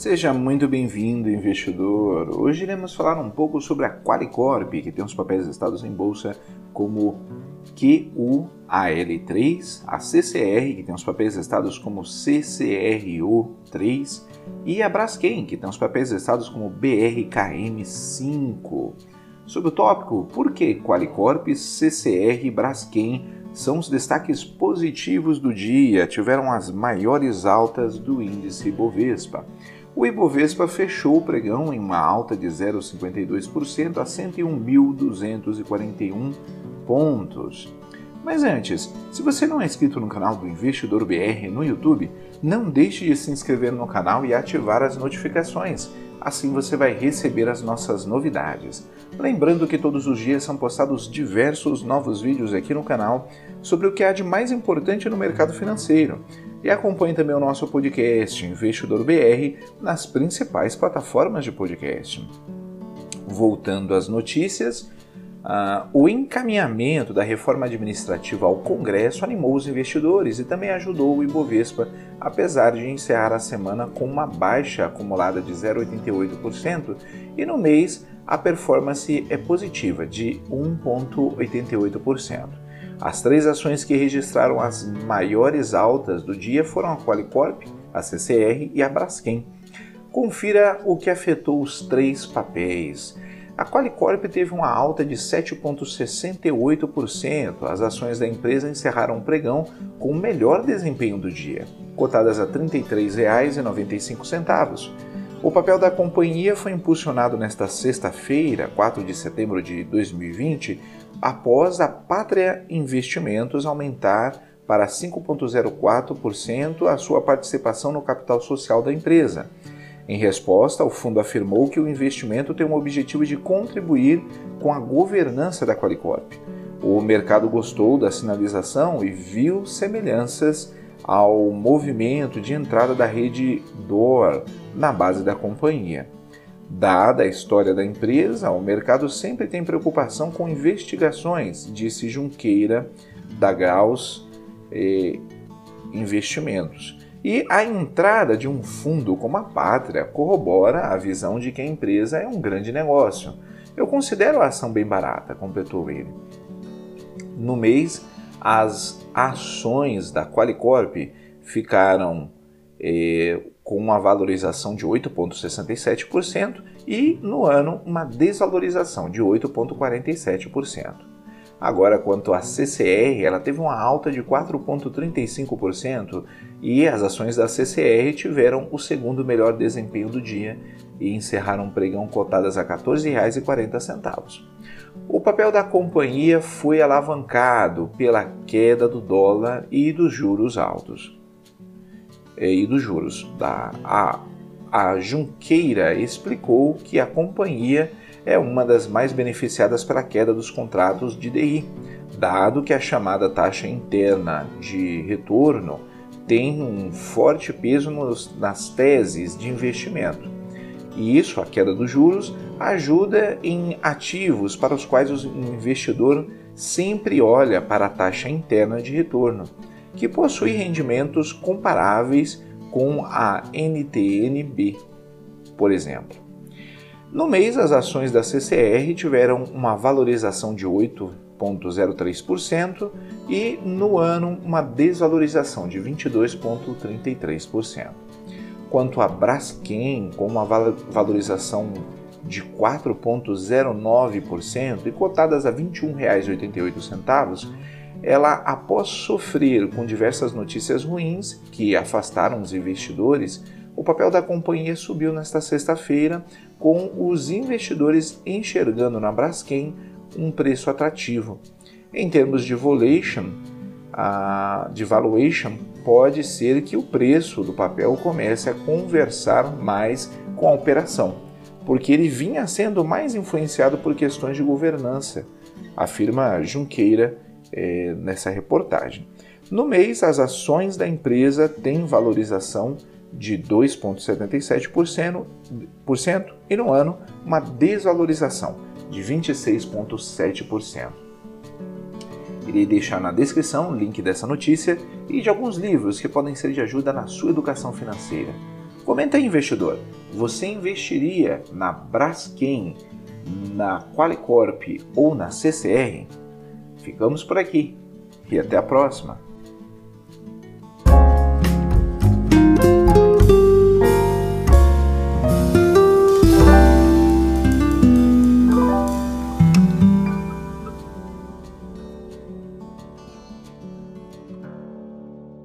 Seja muito bem-vindo, investidor. Hoje iremos falar um pouco sobre a Qualicorp, que tem os papéis listados em bolsa como QUAL3, a CCR, que tem os papéis listados como CCRO3, e a Braskem, que tem os papéis listados como BRKM5. Sobre o tópico, por que Qualicorp, CCR e Braskem são os destaques positivos do dia, tiveram as maiores altas do índice Bovespa. O Ibovespa fechou o pregão em uma alta de 0,52% a 101.241 pontos. Mas antes, se você não é inscrito no canal do Investidor BR no YouTube, não deixe de se inscrever no canal e ativar as notificações. Assim você vai receber as nossas novidades. Lembrando que todos os dias são postados diversos novos vídeos aqui no canal sobre o que há de mais importante no mercado financeiro. E acompanhe também o nosso podcast Investidor BR nas principais plataformas de podcast. Voltando às notícias, Uh, o encaminhamento da reforma administrativa ao Congresso animou os investidores e também ajudou o Ibovespa, apesar de encerrar a semana com uma baixa acumulada de 0,88% e no mês a performance é positiva, de 1,88%. As três ações que registraram as maiores altas do dia foram a Qualicorp, a CCR e a Braskem. Confira o que afetou os três papéis. A Qualicorp teve uma alta de 7,68%. As ações da empresa encerraram o pregão com o melhor desempenho do dia, cotadas a R$ 33,95. O papel da companhia foi impulsionado nesta sexta-feira, 4 de setembro de 2020, após a Pátria Investimentos aumentar para 5,04% a sua participação no capital social da empresa. Em resposta, o fundo afirmou que o investimento tem o objetivo de contribuir com a governança da Qualicorp. O mercado gostou da sinalização e viu semelhanças ao movimento de entrada da rede DOR na base da companhia. Dada a história da empresa, o mercado sempre tem preocupação com investigações, disse Junqueira da Gauss eh, Investimentos. E a entrada de um fundo como a Pátria corrobora a visão de que a empresa é um grande negócio. Eu considero a ação bem barata, completou ele. No mês, as ações da Qualicorp ficaram eh, com uma valorização de 8,67% e no ano uma desvalorização de 8,47%. Agora, quanto à CCR, ela teve uma alta de 4,35% e as ações da CCR tiveram o segundo melhor desempenho do dia e encerraram o pregão cotadas a R$ 14,40. O papel da companhia foi alavancado pela queda do dólar e dos juros altos. E dos juros. Da, a, a Junqueira explicou que a companhia é uma das mais beneficiadas pela queda dos contratos de DI, dado que a chamada taxa interna de retorno tem um forte peso nos, nas teses de investimento. E isso, a queda dos juros, ajuda em ativos para os quais o investidor sempre olha para a taxa interna de retorno, que possui rendimentos comparáveis com a NTNB, por exemplo. No mês, as ações da CCR tiveram uma valorização de 8,03% e no ano uma desvalorização de 22,33%. Quanto a Braskem, com uma valorização de 4,09% e cotadas a R$ 21,88, ela, após sofrer com diversas notícias ruins que afastaram os investidores, o papel da companhia subiu nesta sexta-feira, com os investidores enxergando na Braskem um preço atrativo. Em termos de valuation, a, de valuation, pode ser que o preço do papel comece a conversar mais com a operação, porque ele vinha sendo mais influenciado por questões de governança, afirma Junqueira é, nessa reportagem. No mês, as ações da empresa têm valorização de 2,77% e no ano uma desvalorização de 26,7%. Irei deixar na descrição o link dessa notícia e de alguns livros que podem ser de ajuda na sua educação financeira. Comenta aí, investidor, você investiria na Braskem, na Qualicorp ou na CCR? Ficamos por aqui e até a próxima!